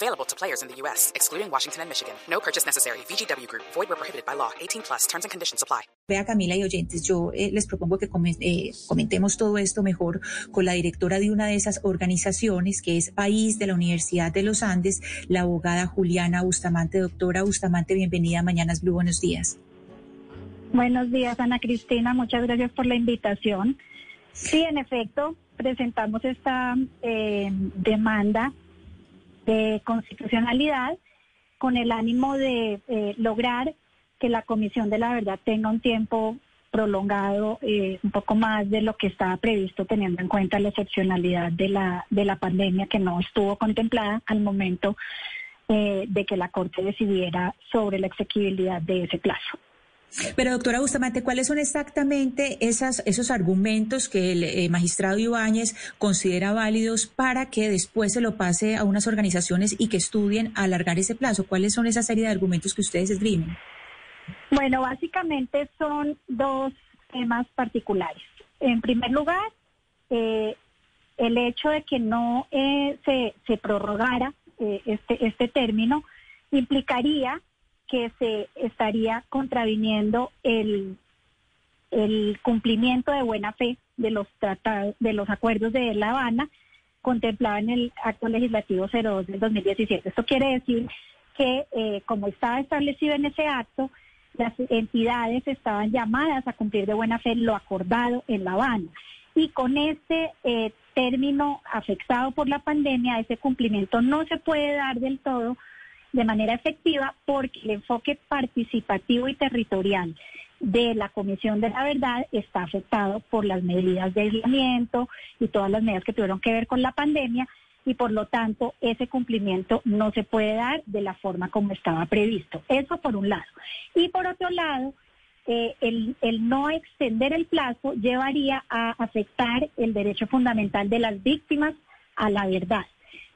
Available to players in the U.S., excluding Washington and Michigan. No purchase necessary. VGW Group. Void where prohibited by law. 18 plus. Terms and conditions apply. Vea, Camila y oyentes, yo eh, les propongo que comen- eh, comentemos todo esto mejor con la directora de una de esas organizaciones, que es País de la Universidad de los Andes, la abogada Juliana Bustamante. Doctora Bustamante, bienvenida a Mañanas Blue. Buenos días. Buenos días, Ana Cristina. Muchas gracias por la invitación. Sí, en efecto, presentamos esta eh, demanda de constitucionalidad con el ánimo de eh, lograr que la Comisión de la Verdad tenga un tiempo prolongado, eh, un poco más de lo que estaba previsto, teniendo en cuenta la excepcionalidad de la, de la pandemia que no estuvo contemplada al momento eh, de que la Corte decidiera sobre la exequibilidad de ese plazo. Pero, doctora Bustamante, ¿cuáles son exactamente esas, esos argumentos que el eh, magistrado Ibáñez considera válidos para que después se lo pase a unas organizaciones y que estudien alargar ese plazo? ¿Cuáles son esa serie de argumentos que ustedes esgrimen? Bueno, básicamente son dos temas particulares. En primer lugar, eh, el hecho de que no eh, se, se prorrogara eh, este, este término implicaría que se estaría contraviniendo el, el cumplimiento de buena fe de los tratados, de los acuerdos de La Habana contemplado en el acto legislativo 02 del 2017. Esto quiere decir que, eh, como estaba establecido en ese acto, las entidades estaban llamadas a cumplir de buena fe lo acordado en La Habana. Y con este eh, término afectado por la pandemia, ese cumplimiento no se puede dar del todo de manera efectiva porque el enfoque participativo y territorial de la Comisión de la Verdad está afectado por las medidas de aislamiento y todas las medidas que tuvieron que ver con la pandemia y por lo tanto ese cumplimiento no se puede dar de la forma como estaba previsto. Eso por un lado. Y por otro lado, eh, el, el no extender el plazo llevaría a afectar el derecho fundamental de las víctimas a la verdad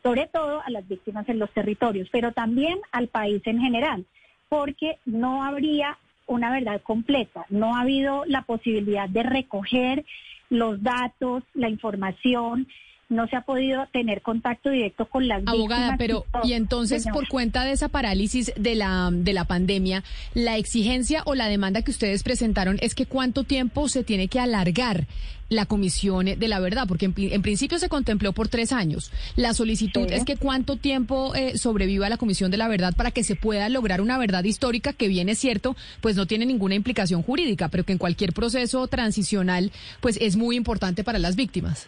sobre todo a las víctimas en los territorios, pero también al país en general, porque no habría una verdad completa, no ha habido la posibilidad de recoger los datos, la información, no se ha podido tener contacto directo con las Abogada, víctimas. pero y entonces por cuenta de esa parálisis de la de la pandemia, la exigencia o la demanda que ustedes presentaron es que cuánto tiempo se tiene que alargar la comisión de la verdad, porque en, en principio se contempló por tres años. La solicitud Sí. es que cuánto tiempo eh, sobreviva la comisión de la verdad para que se pueda lograr una verdad histórica que bien es cierto, pues no tiene ninguna implicación jurídica, pero que en cualquier proceso transicional, pues es muy importante para las víctimas.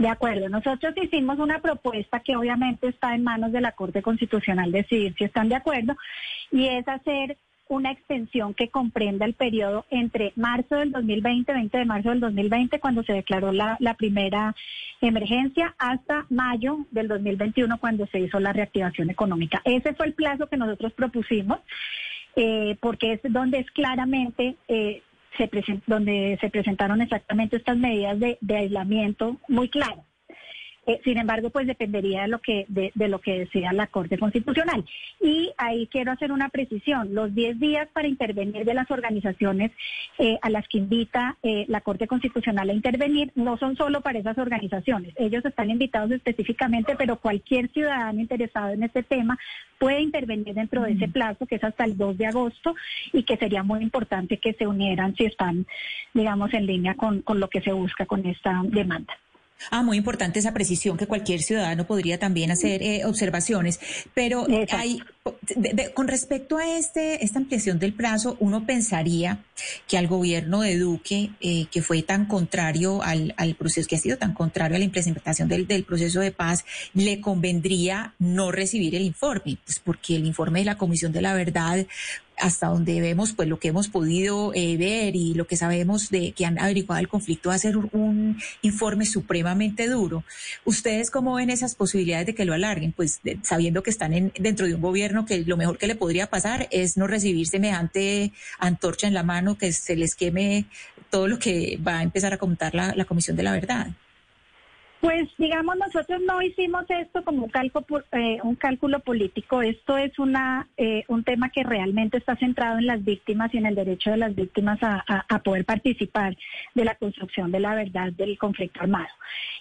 De acuerdo, nosotros hicimos una propuesta que obviamente está en manos de la Corte Constitucional decidir si están de acuerdo y es hacer una extensión que comprenda el periodo entre marzo del 2020, 20 de marzo del 2020, cuando se declaró la, primera emergencia, hasta mayo del 2021, cuando se hizo la reactivación económica. Ese fue el plazo que nosotros propusimos, eh, porque es donde es claramente... Eh, se presen- donde se presentaron exactamente estas medidas de, de aislamiento muy claras. Eh, sin embargo, pues dependería de lo que de, de lo que decida la Corte Constitucional. Y ahí quiero hacer una precisión: los 10 días para intervenir de las organizaciones eh, a las que invita eh, la Corte Constitucional a intervenir no son solo para esas organizaciones. Ellos están invitados específicamente, pero cualquier ciudadano interesado en este tema puede intervenir dentro de ese plazo, que es hasta el 2 de agosto, y que sería muy importante que se unieran si están, digamos, en línea con, con lo que se busca con esta demanda. Ah, muy importante esa precisión que cualquier ciudadano podría también hacer eh, observaciones. Pero hay, de- de- con respecto a este, esta ampliación del plazo, uno pensaría que al gobierno de Duque, eh, que fue tan contrario al, al proceso, que ha sido tan contrario a la implementación del, del proceso de paz, le convendría no recibir el informe, pues porque el informe de la Comisión de la Verdad hasta donde vemos pues lo que hemos podido eh, ver y lo que sabemos de que han averiguado el conflicto va a ser un informe supremamente duro. ¿Ustedes cómo ven esas posibilidades de que lo alarguen? Pues sabiendo que están en, dentro de un gobierno que lo mejor que le podría pasar es no recibir semejante antorcha en la mano, que se les queme todo lo que va a empezar a contar la Comisión de la Verdad. Pues digamos, nosotros no hicimos esto como un cálculo, eh, un cálculo político, esto es una, eh, un tema que realmente está centrado en las víctimas y en el derecho de las víctimas a, poder participar de la construcción de la verdad del conflicto armado.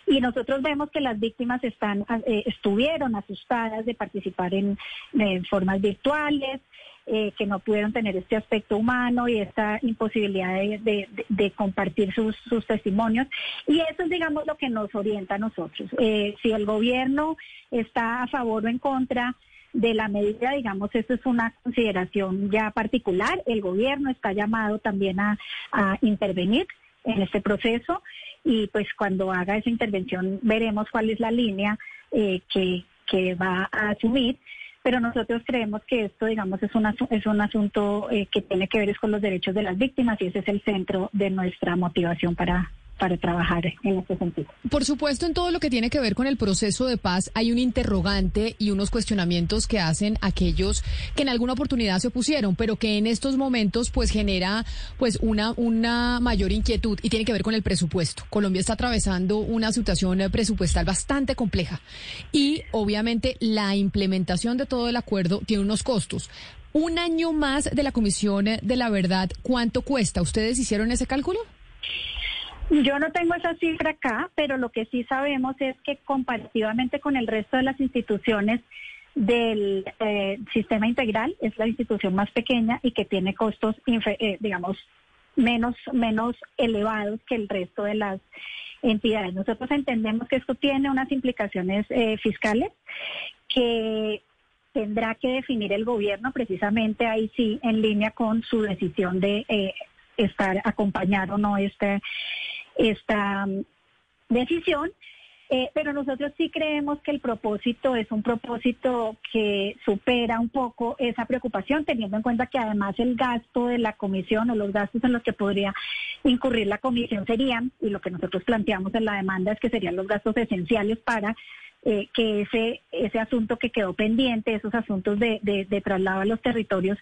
Y nosotros vemos que las víctimas están, eh, estuvieron asustadas de participar en formas virtuales, eh, que no pudieron tener este aspecto humano y esta imposibilidad de, compartir sus, testimonios. Y eso es, digamos, lo que nos orienta a nosotros. Eh, si el gobierno está a favor o en contra de la medida, digamos, eso es una consideración ya particular. El gobierno está llamado también a, intervenir en este proceso y pues cuando haga esa intervención veremos cuál es la línea eh, que, que va a asumir pero nosotros creemos que esto, digamos, es, una, es un asunto eh, que tiene que ver con los derechos de las víctimas y ese es el centro de nuestra motivación para, para trabajar en este sentido. Por supuesto, en todo lo que tiene que ver con el proceso de paz hay un interrogante y unos cuestionamientos que hacen aquellos que en alguna oportunidad se opusieron, pero que en estos momentos pues genera pues una una mayor inquietud y tiene que ver con el presupuesto. Colombia está atravesando una situación presupuestal bastante compleja y obviamente la implementación de todo el acuerdo tiene unos costos. Un año más de la Comisión de la Verdad, ¿cuánto cuesta? ¿Ustedes hicieron ese cálculo? Yo no tengo esa cifra acá, pero lo que sí sabemos es que comparativamente con el resto de las instituciones del eh, sistema integral, es la institución más pequeña y que tiene costos, eh, digamos, menos, menos elevados que el resto de las entidades. Nosotros entendemos que esto tiene unas implicaciones eh, fiscales que tendrá que definir el gobierno precisamente ahí sí en línea con su decisión de estar acompañado o no este esta mm, decisión. Eh, pero nosotros sí creemos que el propósito es un propósito que supera un poco esa preocupación, teniendo en cuenta que además el gasto de la comisión o los gastos en los que podría incurrir la comisión serían, y lo que nosotros planteamos en la demanda es que serían los gastos esenciales para eh, que ese, ese asunto que quedó pendiente, esos asuntos de, de, traslado a los territorios,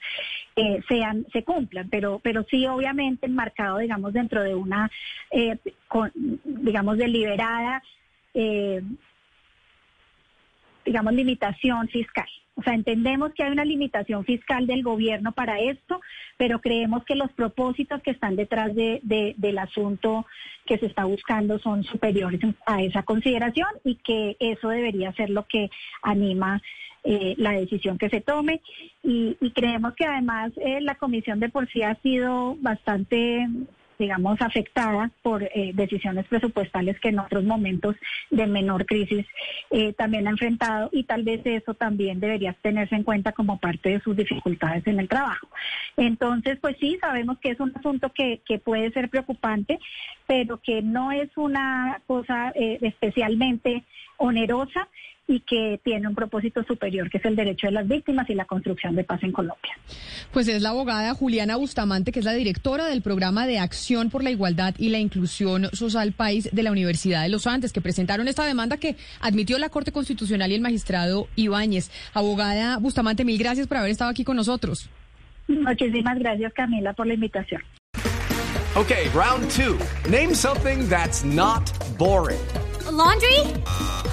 eh, sean, se cumplan, pero, pero sí obviamente enmarcado, digamos, dentro de una, eh, digamos, deliberada, digamos, limitación fiscal. O sea, entendemos que hay una limitación fiscal del gobierno para esto, pero creemos que los propósitos que están detrás de, del asunto que se está buscando son superiores a esa consideración y que eso debería ser lo que anima eh, la decisión que se tome. Y, creemos que además eh, la comisión de por sí ha sido bastante digamos, afectada por eh, decisiones presupuestales que en otros momentos de menor crisis eh, también ha enfrentado y tal vez eso también debería tenerse en cuenta como parte de sus dificultades en el trabajo. Entonces, pues sí, sabemos que es un asunto que, que puede ser preocupante, pero que no es una cosa eh, especialmente onerosa y que tiene un propósito superior, que es el derecho de las víctimas y la construcción de paz en Colombia. Pues es la abogada Juliana Bustamante, que es la directora del programa de acción por la igualdad y la inclusión social país de la Universidad de los Andes, que presentaron esta demanda que admitió la Corte Constitucional y el magistrado Ibáñez. Abogada Bustamante, mil gracias por haber estado aquí con nosotros. Muchísimas gracias, Camila, por la invitación. Ok, round two. Name something that's not boring. laundry?